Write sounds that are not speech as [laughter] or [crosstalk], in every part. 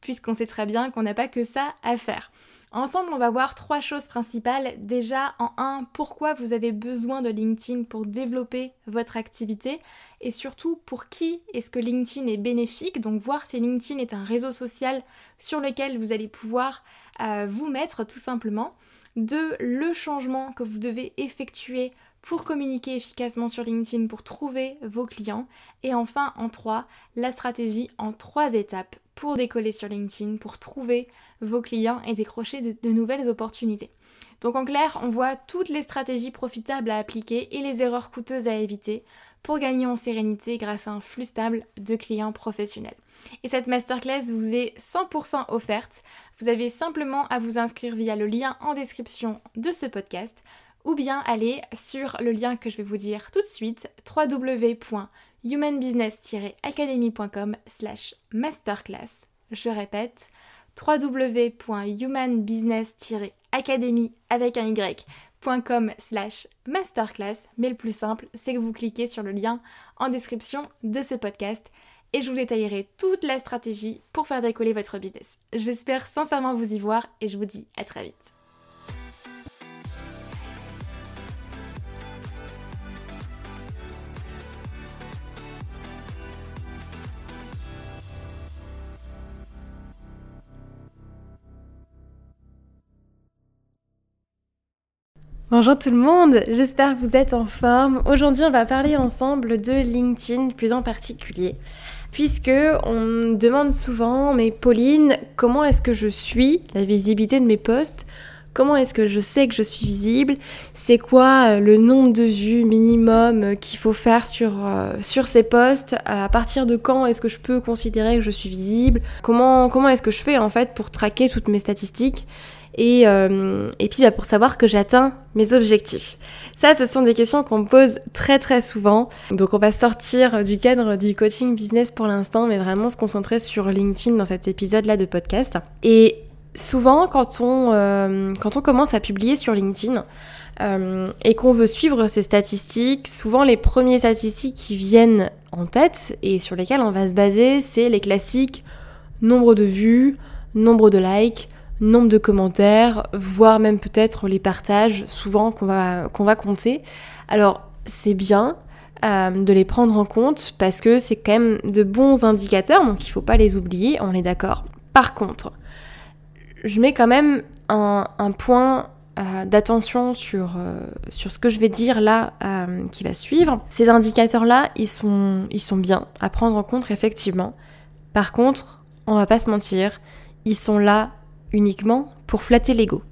puisqu'on sait très bien qu'on n'a pas que ça à faire. Ensemble, on va voir trois choses principales. Déjà, en un, pourquoi vous avez besoin de LinkedIn pour développer votre activité et surtout pour qui est-ce que LinkedIn est bénéfique? Donc voir si LinkedIn est un réseau social sur lequel vous allez pouvoir euh, vous mettre tout simplement. Deux, le changement que vous devez effectuer pour communiquer efficacement sur LinkedIn, pour trouver vos clients. Et enfin, en trois, la stratégie en trois étapes pour décoller sur LinkedIn, pour trouver vos clients et décrocher de, nouvelles opportunités. Donc en clair, on voit toutes les stratégies profitables à appliquer et les erreurs coûteuses à éviter pour gagner en sérénité grâce à un flux stable de clients professionnels. Et cette masterclass vous est 100% offerte. Vous avez simplement à vous inscrire via le lien en description de ce podcast ou bien aller sur le lien que je vais vous dire tout de suite www humanbusiness-academy.com slash masterclass. Je répète, www.humanbusiness-academy avec un y.com slash masterclass. Mais le plus simple, c'est que vous cliquez sur le lien en description de ce podcast et je vous détaillerai toute la stratégie pour faire décoller votre business. J'espère sincèrement vous y voir et je vous dis à très vite. Bonjour tout le monde, j'espère que vous êtes en forme. Aujourd'hui, on va parler ensemble de LinkedIn plus en particulier. Puisque on me demande souvent, mais Pauline, comment est-ce que je suis la visibilité de mes posts? Comment est-ce que je sais que je suis visible? C'est quoi euh, le nombre de vues minimum euh, qu'il faut faire sur, euh, sur ces posts? À partir de quand est-ce que je peux considérer que je suis visible? Comment, comment est-ce que je fais en fait pour traquer toutes mes statistiques? Et, euh, et puis bah, pour savoir que j'atteins mes objectifs. Ça, ce sont des questions qu'on me pose très très souvent. Donc on va sortir du cadre du coaching business pour l'instant, mais vraiment se concentrer sur LinkedIn dans cet épisode-là de podcast. Et souvent, quand on, euh, quand on commence à publier sur LinkedIn, euh, et qu'on veut suivre ces statistiques, souvent les premiers statistiques qui viennent en tête et sur lesquelles on va se baser, c'est les classiques nombre de vues, nombre de likes, nombre de commentaires, voire même peut-être les partages souvent qu'on va, qu'on va compter. Alors c'est bien euh, de les prendre en compte parce que c'est quand même de bons indicateurs, donc il ne faut pas les oublier, on est d'accord. Par contre, je mets quand même un, point euh, d'attention sur, euh, sur ce que je vais dire là qui va suivre. Ces indicateurs-là, ils sont, ils sont bien à prendre en compte effectivement. Par contre, on va pas se mentir, ils sont là uniquement pour flatter l'ego.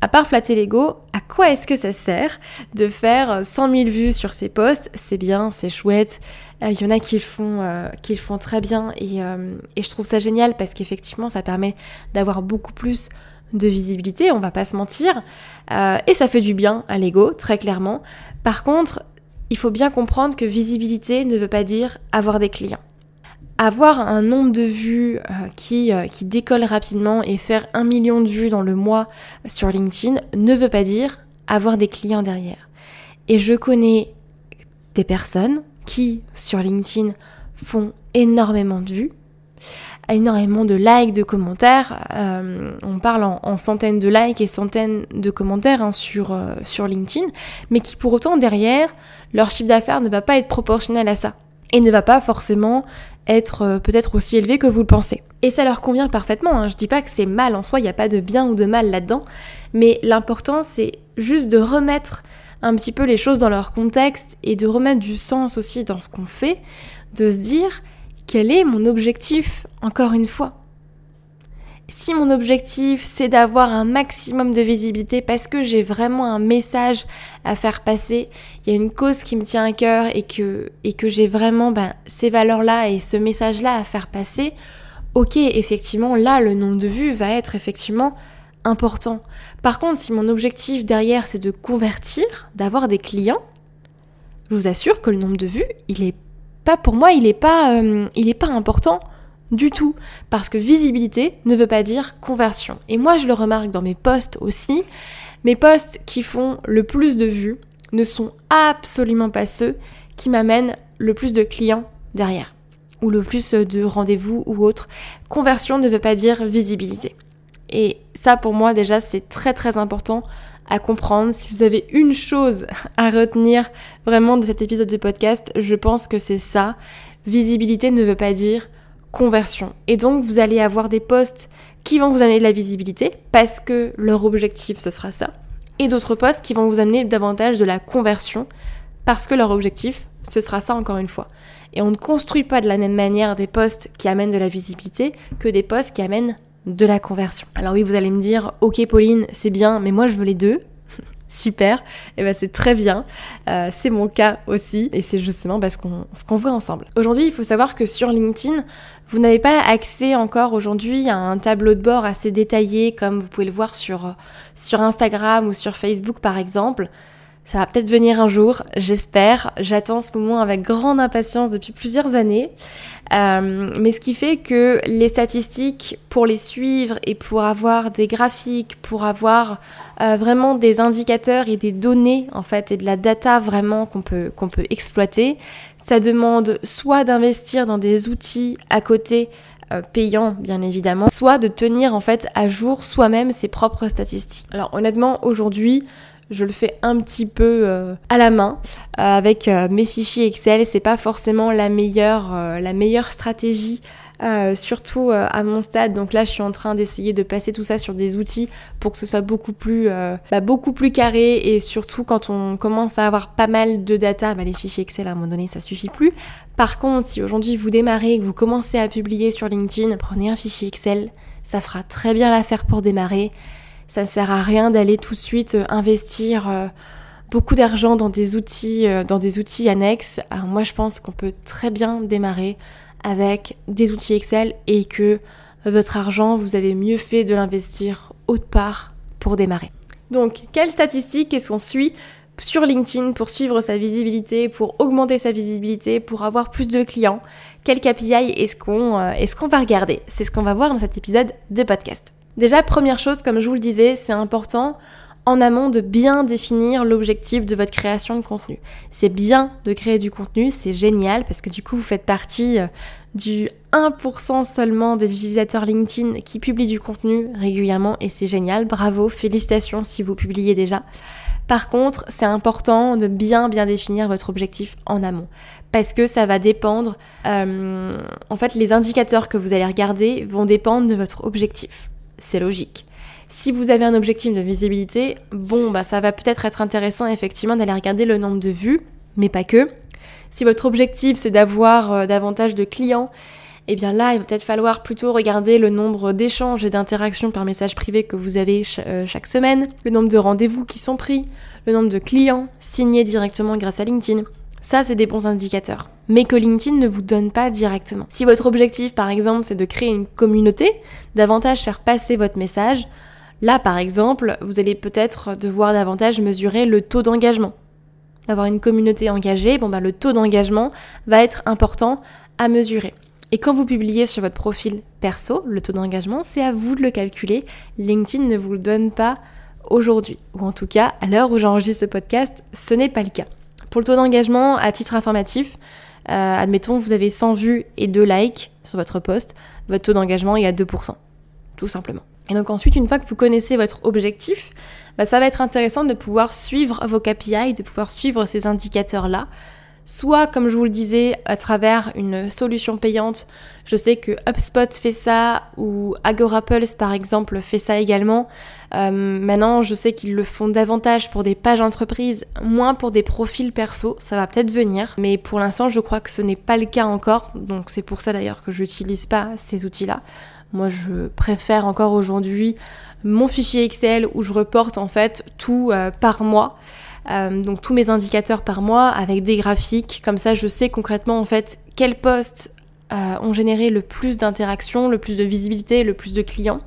À part flatter l'ego, à quoi est-ce que ça sert de faire 100 000 vues sur ces posts? C'est bien, c'est chouette. Il euh, y en a qui le font, euh, qui font très bien euh, et, je trouve ça génial parce qu'effectivement, ça permet d'avoir beaucoup plus de visibilité, on va pas se mentir. et ça fait du bien à l'ego, très clairement. Par contre, il faut bien comprendre que visibilité ne veut pas dire avoir des clients avoir un nombre de vues euh, qui, euh, qui décolle rapidement et faire un million de vues dans le mois sur LinkedIn ne veut pas dire avoir des clients derrière. Et je connais des personnes qui, sur LinkedIn, font énormément de vues, énormément de likes, de commentaires. Euh, on parle en, centaines de likes et centaines de commentaires hein, sur, sur LinkedIn, mais qui pour autant derrière, leur chiffre d'affaires ne va pas être proportionnel à ça et ne va pas forcément être euh, peut-être aussi élevé que vous le pensez. Et ça leur convient parfaitement, hein. je dis pas que c'est mal en soi, il n'y a pas de bien ou de mal là-dedans, mais l'important c'est juste de remettre un petit peu les choses dans leur contexte et de remettre du sens aussi dans ce qu'on fait, de se dire quel est mon objectif encore une fois? Si mon objectif c'est d'avoir un maximum de visibilité parce que j'ai vraiment un message à faire passer, il y a une cause qui me tient à cœur et que, j'ai vraiment ben, ces valeurs-là et ce message-là à faire passer, ok, effectivement, là, le nombre de vues va être effectivement important. Par contre, si mon objectif derrière c'est de convertir, d'avoir des clients, je vous assure que le nombre de vues, il est pas pour moi, il est pas, euh, pas important du tout. Parce que visibilité ne veut pas dire conversion. Et moi, je le remarque dans mes posts aussi. Mes posts qui font le plus de vues ne sont absolument pas ceux qui m'amènent le plus de clients derrière. Ou le plus de rendez-vous ou autre. Conversion ne veut pas dire visibilité. Et ça, pour moi, déjà, c'est très très important à comprendre. Si vous avez une chose [laughs] à retenir vraiment de cet épisode de podcast, je pense que c'est ça. Visibilité ne veut pas dire conversion. Et donc, vous allez avoir des posts qui vont vous amener de la visibilité parce que leur objectif, ce sera ça. Et d'autres posts qui vont vous amener davantage de la conversion parce que leur objectif, ce sera ça encore une fois. Et on ne construit pas de la même manière des posts qui amènent de la visibilité que des posts qui amènent de la conversion. Alors oui, vous allez me dire, ok Pauline, c'est bien, mais moi je veux les deux. Super, et eh ben c'est très bien. Euh, c'est mon cas aussi, et c'est justement parce qu'on, ce qu'on voit ensemble. Aujourd'hui, il faut savoir que sur LinkedIn, vous n'avez pas accès encore aujourd'hui à un tableau de bord assez détaillé comme vous pouvez le voir sur, sur Instagram ou sur Facebook par exemple. Ça va peut-être venir un jour, j'espère. J'attends ce moment avec grande impatience depuis plusieurs années. Euh, mais ce qui fait que les statistiques, pour les suivre et pour avoir des graphiques, pour avoir euh, vraiment des indicateurs et des données en fait et de la data vraiment qu'on peut, qu'on peut exploiter, ça demande soit d'investir dans des outils à côté euh, payants bien évidemment, soit de tenir en fait à jour soi-même ses propres statistiques. Alors honnêtement aujourd'hui je le fais un petit peu euh, à la main euh, avec euh, mes fichiers Excel. C'est pas forcément la meilleure, stratégie. surtout à mon stade, donc là je suis en train d'essayer de passer tout ça sur des outils pour que ce soit beaucoup plus, bah, carré et surtout quand on commence à avoir pas mal de data, bah, les fichiers Excel à un moment donné ça suffit plus. Par contre, si aujourd'hui vous démarrez et que vous commencez à publier sur LinkedIn, prenez un fichier Excel, ça fera très bien l'affaire pour démarrer. Ça ne sert à rien d'aller tout de suite euh, investir euh, beaucoup d'argent dans des outils, euh, dans des outils annexes. Moi, je pense qu'on peut très bien démarrer avec des outils Excel et que votre argent, vous avez mieux fait de l'investir autre part pour démarrer. Donc, quelles statistiques est-ce qu'on suit sur LinkedIn pour suivre sa visibilité, pour augmenter sa visibilité, pour avoir plus de clients? Quel KPI est-ce qu'on est va regarder? C'est ce qu'on va voir dans cet épisode de podcast. Déjà, première chose, comme je vous le disais, c'est important en amont de bien définir l'objectif de votre création de contenu. C'est bien de créer du contenu, c'est génial parce que du coup vous faites partie euh, du 1% seulement des utilisateurs LinkedIn qui publient du contenu régulièrement et c'est génial. Bravo, félicitations si vous publiez déjà. Par contre, c'est important de bien bien définir votre objectif en amont parce que ça va dépendre, euh, en fait les indicateurs que vous allez regarder vont dépendre de votre objectif c'est logique. Si vous avez un objectif de visibilité, bon, bah ça va peut-être être intéressant effectivement d'aller regarder le nombre de vues, mais pas que. Si votre objectif c'est d'avoir euh, davantage de clients, eh bien là, il va peut-être falloir plutôt regarder le nombre d'échanges et d'interactions par message privé que vous avez euh, chaque semaine, le nombre de rendez-vous qui sont pris, le nombre de clients signés directement grâce à LinkedIn. Ça, c'est des bons indicateurs. Mais que LinkedIn ne vous donne pas directement. Si votre objectif, par exemple, c'est de créer une communauté, davantage faire passer votre message, là, par exemple, vous allez peut-être devoir davantage mesurer le taux d'engagement. D'avoir une communauté engagée, bon, bah, le taux d'engagement va être important à mesurer. Et quand vous publiez sur votre profil perso, le taux d'engagement, c'est à vous de le calculer. LinkedIn ne vous le donne pas aujourd'hui. Ou en tout cas, à l'heure où j'enregistre ce podcast, ce n'est pas le cas. Pour le taux d'engagement, à titre informatif, euh, admettons, vous avez 100 vues et 2 likes sur votre post, votre taux d'engagement est à 2%, tout simplement. Et donc ensuite, une fois que vous connaissez votre objectif, bah, ça va être intéressant de pouvoir suivre vos KPI, de pouvoir suivre ces indicateurs-là, soit comme je vous le disais à travers une solution payante. Je sais que HubSpot fait ça ou Agorapulse par exemple fait ça également. Euh, maintenant, je sais qu'ils le font davantage pour des pages entreprises, moins pour des profils perso. Ça va peut-être venir, mais pour l'instant, je crois que ce n'est pas le cas encore. Donc c'est pour ça d'ailleurs que je n'utilise pas ces outils-là. Moi, je préfère encore aujourd'hui mon fichier Excel où je reporte en fait tout euh, par mois. Euh, donc tous mes indicateurs par mois avec des graphiques. Comme ça, je sais concrètement en fait quels postes euh, ont généré le plus d'interactions, le plus de visibilité, le plus de clients.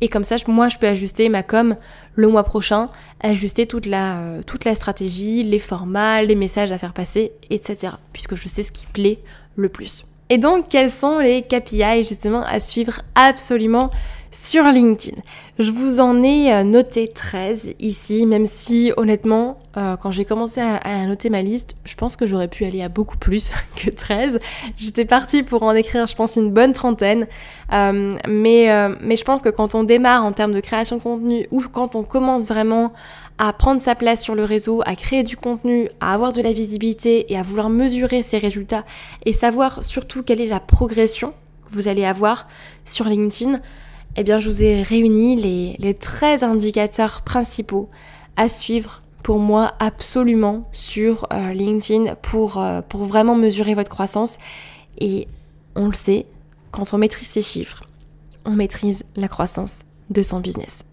Et comme ça, moi, je peux ajuster ma com le mois prochain, ajuster toute la, euh, toute la stratégie, les formats, les messages à faire passer, etc. Puisque je sais ce qui plaît le plus. Et donc, quels sont les KPI justement à suivre? Absolument sur LinkedIn. Je vous en ai euh, noté 13 ici, même si honnêtement, euh, quand j'ai commencé à, noter ma liste, je pense que j'aurais pu aller à beaucoup plus [laughs] que 13. J'étais partie pour en écrire, je pense, une bonne trentaine. Euh, mais, mais je pense que quand on démarre en termes de création de contenu ou quand on commence vraiment à prendre sa place sur le réseau, à créer du contenu, à avoir de la visibilité et à vouloir mesurer ses résultats et savoir surtout quelle est la progression que vous allez avoir sur LinkedIn, eh bien, je vous ai réuni les, les 13 indicateurs principaux à suivre pour moi absolument sur euh, LinkedIn pour, euh, pour vraiment mesurer votre croissance. Et on le sait, quand on maîtrise ces chiffres, on maîtrise la croissance de son business.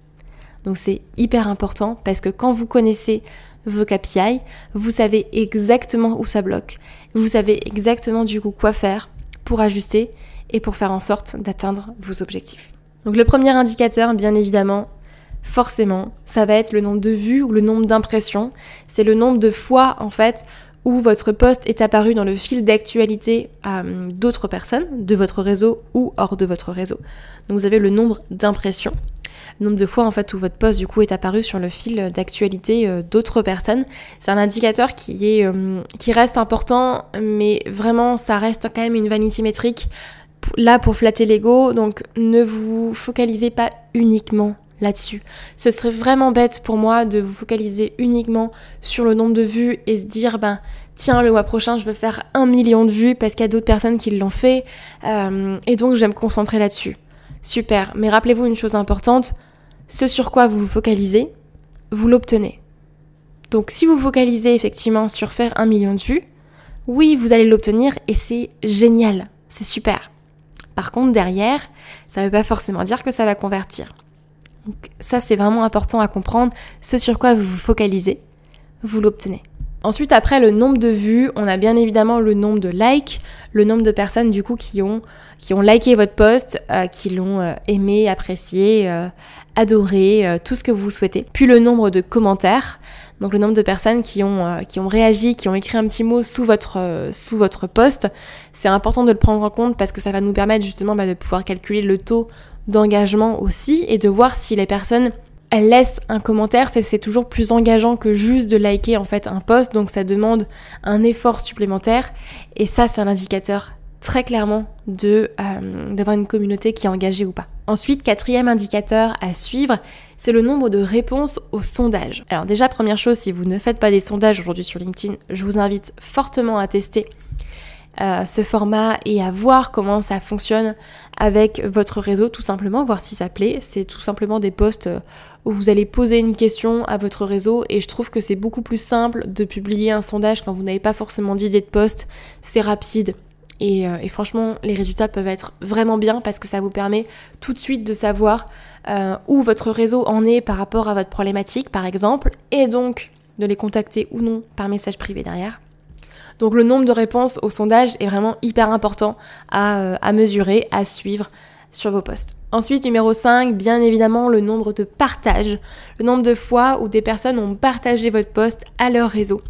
Donc c'est hyper important parce que quand vous connaissez vos KPI, vous savez exactement où ça bloque. Vous savez exactement du coup quoi faire pour ajuster et pour faire en sorte d'atteindre vos objectifs. Donc le premier indicateur, bien évidemment, forcément, ça va être le nombre de vues ou le nombre d'impressions. C'est le nombre de fois, en fait, où votre poste est apparu dans le fil d'actualité euh, d'autres personnes de votre réseau ou hors de votre réseau. Donc vous avez le nombre d'impressions, nombre de fois en fait où votre poste du coup est apparu sur le fil d'actualité euh, d'autres personnes. C'est un indicateur qui euh, qui reste important, mais vraiment ça reste quand même une vanity métrique là pour flatter l'ego, donc ne vous focalisez pas uniquement là-dessus. Ce serait vraiment bête pour moi de vous focaliser uniquement sur le nombre de vues et se dire ben tiens le mois prochain je veux faire un million de vues parce qu'il y a d'autres personnes qui l'ont fait euh, et donc je vais me concentrer là-dessus. Super, mais rappelez-vous une chose importante, ce sur quoi vous vous focalisez, vous l'obtenez. Donc si vous focalisez effectivement sur faire un million de vues, oui vous allez l'obtenir et c'est génial, c'est super. Par contre, derrière, ça ne veut pas forcément dire que ça va convertir. Donc, ça, c'est vraiment important à comprendre. Ce sur quoi vous vous focalisez, vous l'obtenez. Ensuite, après le nombre de vues, on a bien évidemment le nombre de likes, le nombre de personnes du coup qui ont, qui ont liké votre post, euh, qui l'ont euh, aimé, apprécié, euh, adoré, tout ce que vous souhaitez. Puis le nombre de commentaires, donc le nombre de personnes qui ont, euh, qui ont réagi, qui ont écrit un petit mot sous votre, euh, sous votre post, c'est important de le prendre en compte parce que ça va nous permettre justement bah, de pouvoir calculer le taux d'engagement aussi et de voir si les personnes elles laissent un commentaire, c'est toujours plus engageant que juste de liker en fait un post, donc ça demande un effort supplémentaire. Et ça c'est un indicateur très clairement de euh, d'avoir une communauté qui est engagée ou pas. Ensuite, quatrième indicateur à suivre, c'est le nombre de réponses aux sondages. Alors déjà, première chose, si vous ne faites pas des sondages aujourd'hui sur LinkedIn, je vous invite fortement à tester euh, ce format et à voir comment ça fonctionne avec votre réseau, tout simplement, voir si ça plaît. C'est tout simplement des posts euh, où vous allez poser une question à votre réseau et je trouve que c'est beaucoup plus simple de publier un sondage quand vous n'avez pas forcément d'idée de poste. C'est rapide, euh, et, franchement, les résultats peuvent être vraiment bien parce que ça vous permet tout de suite de savoir euh, où votre réseau en est par rapport à votre problématique, par exemple, et donc de les contacter ou non par message privé derrière. Donc le nombre de réponses au sondage est vraiment hyper important à, euh, mesurer, à suivre sur vos posts. Ensuite, numéro 5, bien évidemment, le nombre de partages, le nombre de fois où des personnes ont partagé votre post à leur réseau.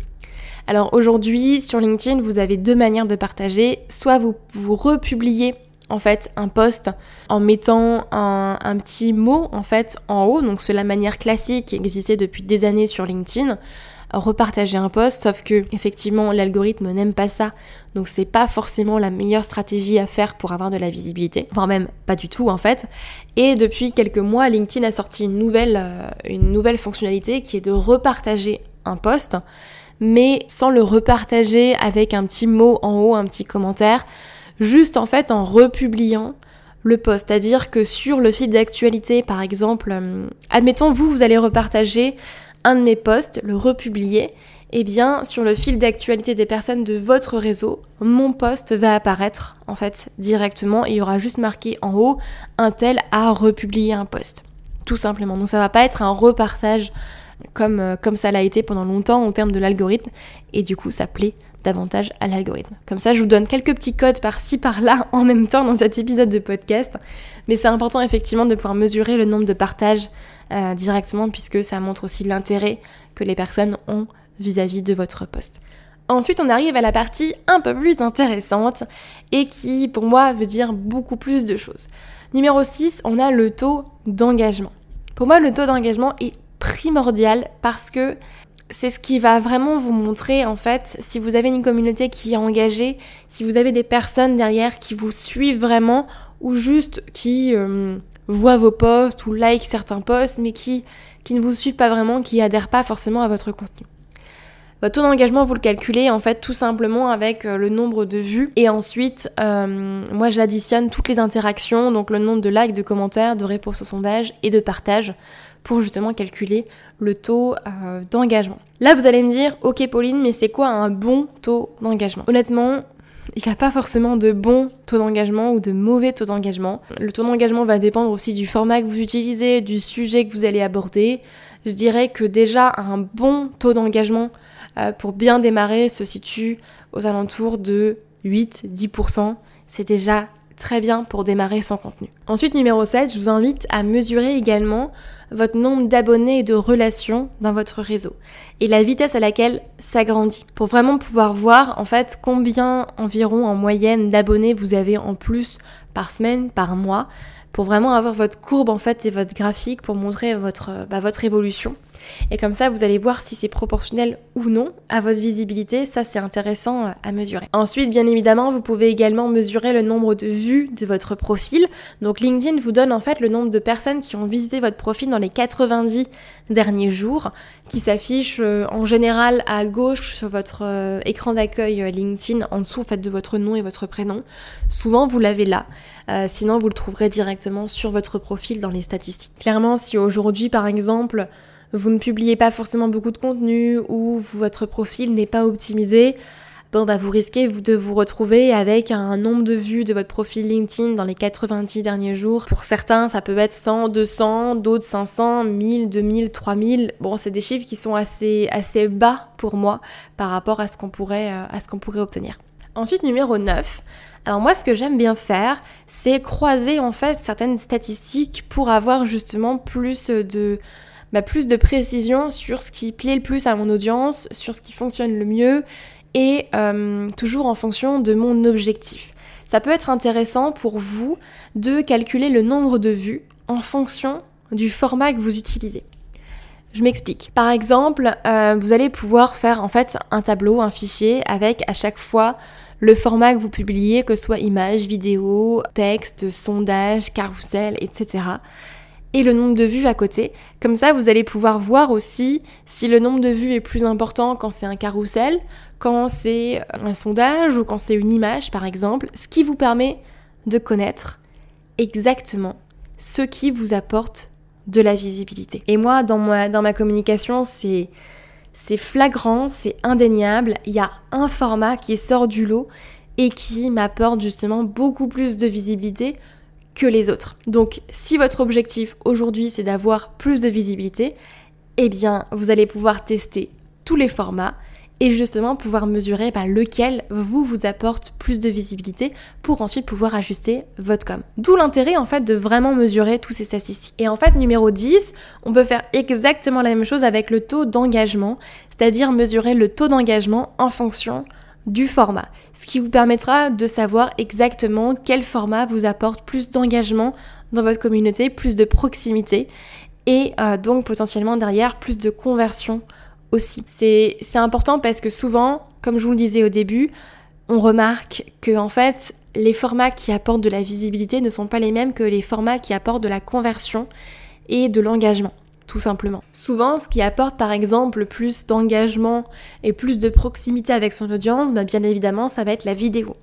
Alors aujourd'hui, sur LinkedIn, vous avez deux manières de partager. Soit vous, republiez en fait un post en mettant un, petit mot en fait en haut, donc c'est la manière classique qui existait depuis des années sur LinkedIn. Repartager un post, sauf que effectivement l'algorithme n'aime pas ça, donc c'est pas forcément la meilleure stratégie à faire pour avoir de la visibilité, voire même pas du tout en fait. Et depuis quelques mois, LinkedIn a sorti une nouvelle, euh, une nouvelle fonctionnalité qui est de repartager un post mais sans le repartager avec un petit mot en haut, un petit commentaire, juste en fait en republiant le post. C'est-à-dire que sur le fil d'actualité, par exemple, euh, admettons vous, vous allez repartager un de mes posts, le republier, eh bien sur le fil d'actualité des personnes de votre réseau, mon post va apparaître en fait directement et il y aura juste marqué en haut un tel a republié un post. Tout simplement. Donc ça va pas être un repartage comme, euh, comme ça l'a été pendant longtemps en termes de l'algorithme et du coup ça plaît davantage à l'algorithme. Comme ça, je vous donne quelques petits codes par-ci par-là [laughs] en même temps dans cet épisode de podcast. Mais c'est important effectivement de pouvoir mesurer le nombre de partages euh, directement puisque ça montre aussi l'intérêt que les personnes ont vis-à-vis de votre poste. Ensuite, on arrive à la partie un peu plus intéressante et qui, pour moi, veut dire beaucoup plus de choses. Numéro 6, on a le taux d'engagement. Pour moi, le taux d'engagement est primordial parce que c'est ce qui va vraiment vous montrer en fait si vous avez une communauté qui est engagée, si vous avez des personnes derrière qui vous suivent vraiment ou juste qui euh, voient vos posts ou like certains posts mais qui, qui ne vous suivent pas vraiment, qui adhèrent pas forcément à votre contenu. Votre taux d'engagement, vous le calculez en fait tout simplement avec euh, le nombre de vues. Et ensuite, euh, moi j'additionne toutes les interactions, donc le nombre de likes, de commentaires, de réponses au sondage et de partages pour justement calculer le taux euh, d'engagement. Là, vous allez me dire, ok Pauline, mais c'est quoi un bon taux d'engagement? Honnêtement, il n'y a pas forcément de bon taux d'engagement ou de mauvais taux d'engagement. Le taux d'engagement va dépendre aussi du format que vous utilisez, du sujet que vous allez aborder. Je dirais que déjà un bon taux d'engagement euh, pour bien démarrer se situe aux alentours de 8-10%. C'est déjà très bien pour démarrer son contenu. Ensuite, numéro 7, je vous invite à mesurer également votre nombre d'abonnés et de relations dans votre réseau et la vitesse à laquelle ça grandit pour vraiment pouvoir voir en fait combien environ en moyenne d'abonnés vous avez en plus par semaine, par mois pour vraiment avoir votre courbe en fait et votre graphique pour montrer votre, bah, votre évolution. Et comme ça, vous allez voir si c'est proportionnel ou non à votre visibilité. Ça, c'est intéressant à mesurer. Ensuite, bien évidemment, vous pouvez également mesurer le nombre de vues de votre profil. Donc LinkedIn vous donne en fait le nombre de personnes qui ont visité votre profil dans les 90 derniers jours, qui s'affiche euh, en général à gauche sur votre euh, écran d'accueil euh, LinkedIn, en dessous en fait de votre nom et votre prénom. Souvent, vous l'avez là. sinon, vous le trouverez directement sur votre profil dans les statistiques. Clairement, si aujourd'hui, par exemple, vous ne publiez pas forcément beaucoup de contenu ou votre profil n'est pas optimisé, bon bah vous risquez de vous retrouver avec un nombre de vues de votre profil LinkedIn dans les 90 derniers jours. Pour certains, ça peut être 100, 200, d'autres 500, 1000, 2000, 3000. Bon, c'est des chiffres qui sont assez, assez bas pour moi par rapport à ce qu'on pourrait, euh, à ce qu'on pourrait obtenir. Ensuite, numéro 9. Alors moi, ce que j'aime bien faire, c'est croiser en fait certaines statistiques pour avoir justement plus de bah, plus de précision sur ce qui plaît le plus à mon audience, sur ce qui fonctionne le mieux et euh, toujours en fonction de mon objectif. Ça peut être intéressant pour vous de calculer le nombre de vues en fonction du format que vous utilisez. Je m'explique. Par exemple, euh, vous allez pouvoir faire en fait un tableau, un fichier avec à chaque fois le format que vous publiez, que ce soit image, vidéo, texte, sondage, carrousel, etc et le nombre de vues à côté. Comme ça, vous allez pouvoir voir aussi si le nombre de vues est plus important quand c'est un carrousel, quand c'est un sondage ou quand c'est une image par exemple, ce qui vous permet de connaître exactement ce qui vous apporte de la visibilité. Et moi, dans ma, communication, c'est flagrant, c'est indéniable. Il y a un format qui sort du lot et qui m'apporte justement beaucoup plus de visibilité les autres. Donc si votre objectif aujourd'hui c'est d'avoir plus de visibilité, eh bien vous allez pouvoir tester tous les formats et justement pouvoir mesurer bah, lequel vous vous apporte plus de visibilité pour ensuite pouvoir ajuster votre com. D'où l'intérêt en fait de vraiment mesurer tous ces statistiques. Et en fait numéro 10, on peut faire exactement la même chose avec le taux d'engagement, c'est-à-dire mesurer le taux d'engagement en fonction du format, ce qui vous permettra de savoir exactement quel format vous apporte plus d'engagement dans votre communauté, plus de proximité et euh, donc potentiellement derrière plus de conversion aussi. C'est important parce que souvent, comme je vous le disais au début, on remarque que en fait les formats qui apportent de la visibilité ne sont pas les mêmes que les formats qui apportent de la conversion et de l'engagement. Tout simplement. Souvent, ce qui apporte par exemple plus d'engagement et plus de proximité avec son audience, bah, bien évidemment, ça va être la vidéo.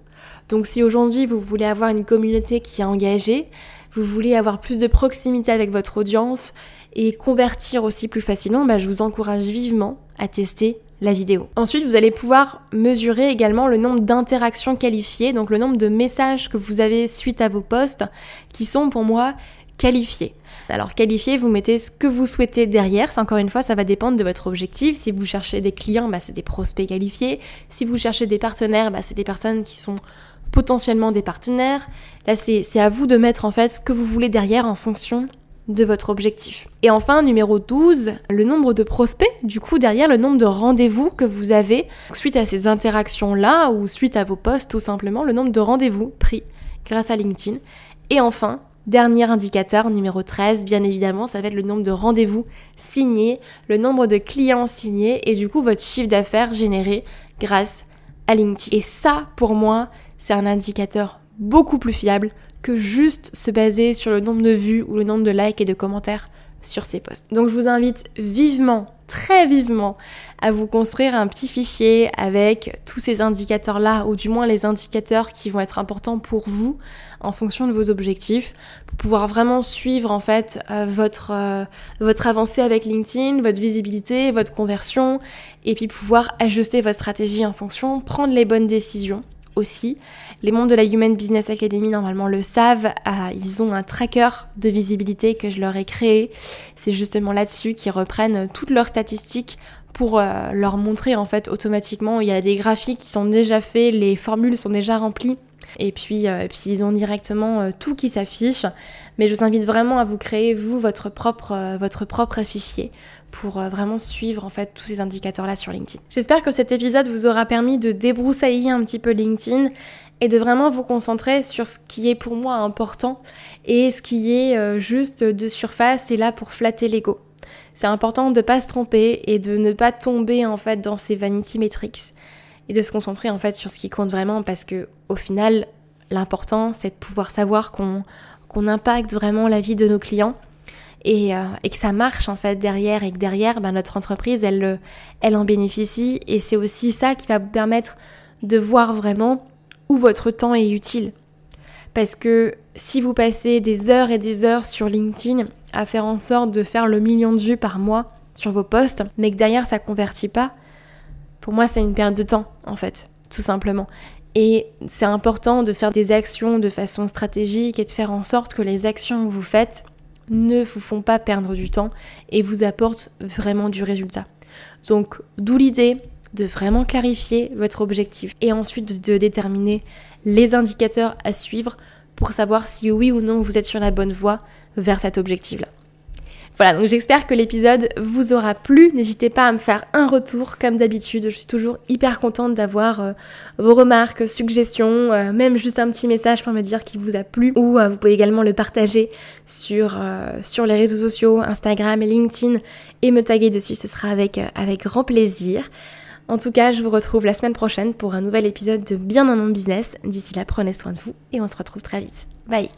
Donc si aujourd'hui vous voulez avoir une communauté qui est engagée, vous voulez avoir plus de proximité avec votre audience et convertir aussi plus facilement, bah, je vous encourage vivement à tester la vidéo. Ensuite, vous allez pouvoir mesurer également le nombre d'interactions qualifiées, donc le nombre de messages que vous avez suite à vos posts qui sont pour moi qualifiés. Alors qualifié, vous mettez ce que vous souhaitez derrière. C'est encore une fois, ça va dépendre de votre objectif. Si vous cherchez des clients, bah, c'est des prospects qualifiés. Si vous cherchez des partenaires, bah, c'est des personnes qui sont potentiellement des partenaires. Là, c'est à vous de mettre en fait ce que vous voulez derrière en fonction de votre objectif. Et enfin, numéro 12, le nombre de prospects, du coup derrière le nombre de rendez-vous que vous avez suite à ces interactions-là ou suite à vos posts tout simplement, le nombre de rendez-vous pris grâce à LinkedIn. Et enfin, dernier indicateur, numéro 13, bien évidemment, ça va être le nombre de rendez-vous signés, le nombre de clients signés et du coup votre chiffre d'affaires généré grâce à LinkedIn. Et ça, pour moi, c'est un indicateur beaucoup plus fiable que juste se baser sur le nombre de vues ou le nombre de likes et de commentaires sur ces posts. Donc je vous invite vivement, très vivement, à vous construire un petit fichier avec tous ces indicateurs-là, ou du moins les indicateurs qui vont être importants pour vous en fonction de vos objectifs, pour pouvoir vraiment suivre en fait euh, votre, euh, votre avancée avec LinkedIn, votre visibilité, votre conversion, et puis pouvoir ajuster votre stratégie en fonction, prendre les bonnes décisions aussi. Les membres de la Human Business Academy normalement le savent, ah, ils ont un tracker de visibilité que je leur ai créé. C'est justement là-dessus qu'ils reprennent toutes leurs statistiques pour euh, leur montrer en fait automatiquement. Il y a des graphiques qui sont déjà faits, les formules sont déjà remplies. Et puis, euh, ils ont directement euh, tout qui s'affiche. Mais je vous invite vraiment à vous créer, vous, votre propre, votre propre fichier pour euh, vraiment suivre en fait tous ces indicateurs là sur LinkedIn. J'espère que cet épisode vous aura permis de débroussailler un petit peu LinkedIn et de vraiment vous concentrer sur ce qui est pour moi important et ce qui est euh, juste de surface et là pour flatter l'ego. C'est important de ne pas se tromper et de ne pas tomber en fait dans ces vanity metrics et de se concentrer en fait sur ce qui compte vraiment parce que au final l'important c'est de pouvoir savoir qu'on qu'on impacte vraiment la vie de nos clients euh, et, que ça marche en fait derrière et que derrière ben, notre entreprise elle, elle en bénéficie et c'est aussi ça qui va vous permettre de voir vraiment où votre temps est utile. Parce que si vous passez des heures et des heures sur LinkedIn à faire en sorte de faire le million de vues par mois sur vos posts, mais que derrière ça convertit pas, pour moi c'est une perte de temps en fait, tout simplement. Et c'est important de faire des actions de façon stratégique et de faire en sorte que les actions que vous faites ne vous font pas perdre du temps et vous apportent vraiment du résultat. Donc d'où l'idée de vraiment clarifier votre objectif et ensuite de, déterminer les indicateurs à suivre pour savoir si oui ou non vous êtes sur la bonne voie vers cet objectif-là. Voilà, donc j'espère que l'épisode vous aura plu. N'hésitez pas à me faire un retour comme d'habitude. Je suis toujours hyper contente d'avoir euh, vos remarques, suggestions, euh, même juste un petit message pour me dire qu'il vous a plu. Ou euh, vous pouvez également le partager sur, les réseaux sociaux, Instagram et LinkedIn et me taguer dessus. Ce sera avec, avec grand plaisir. En tout cas, je vous retrouve la semaine prochaine pour un nouvel épisode de Bien dans mon business. D'ici là, prenez soin de vous et on se retrouve très vite. Bye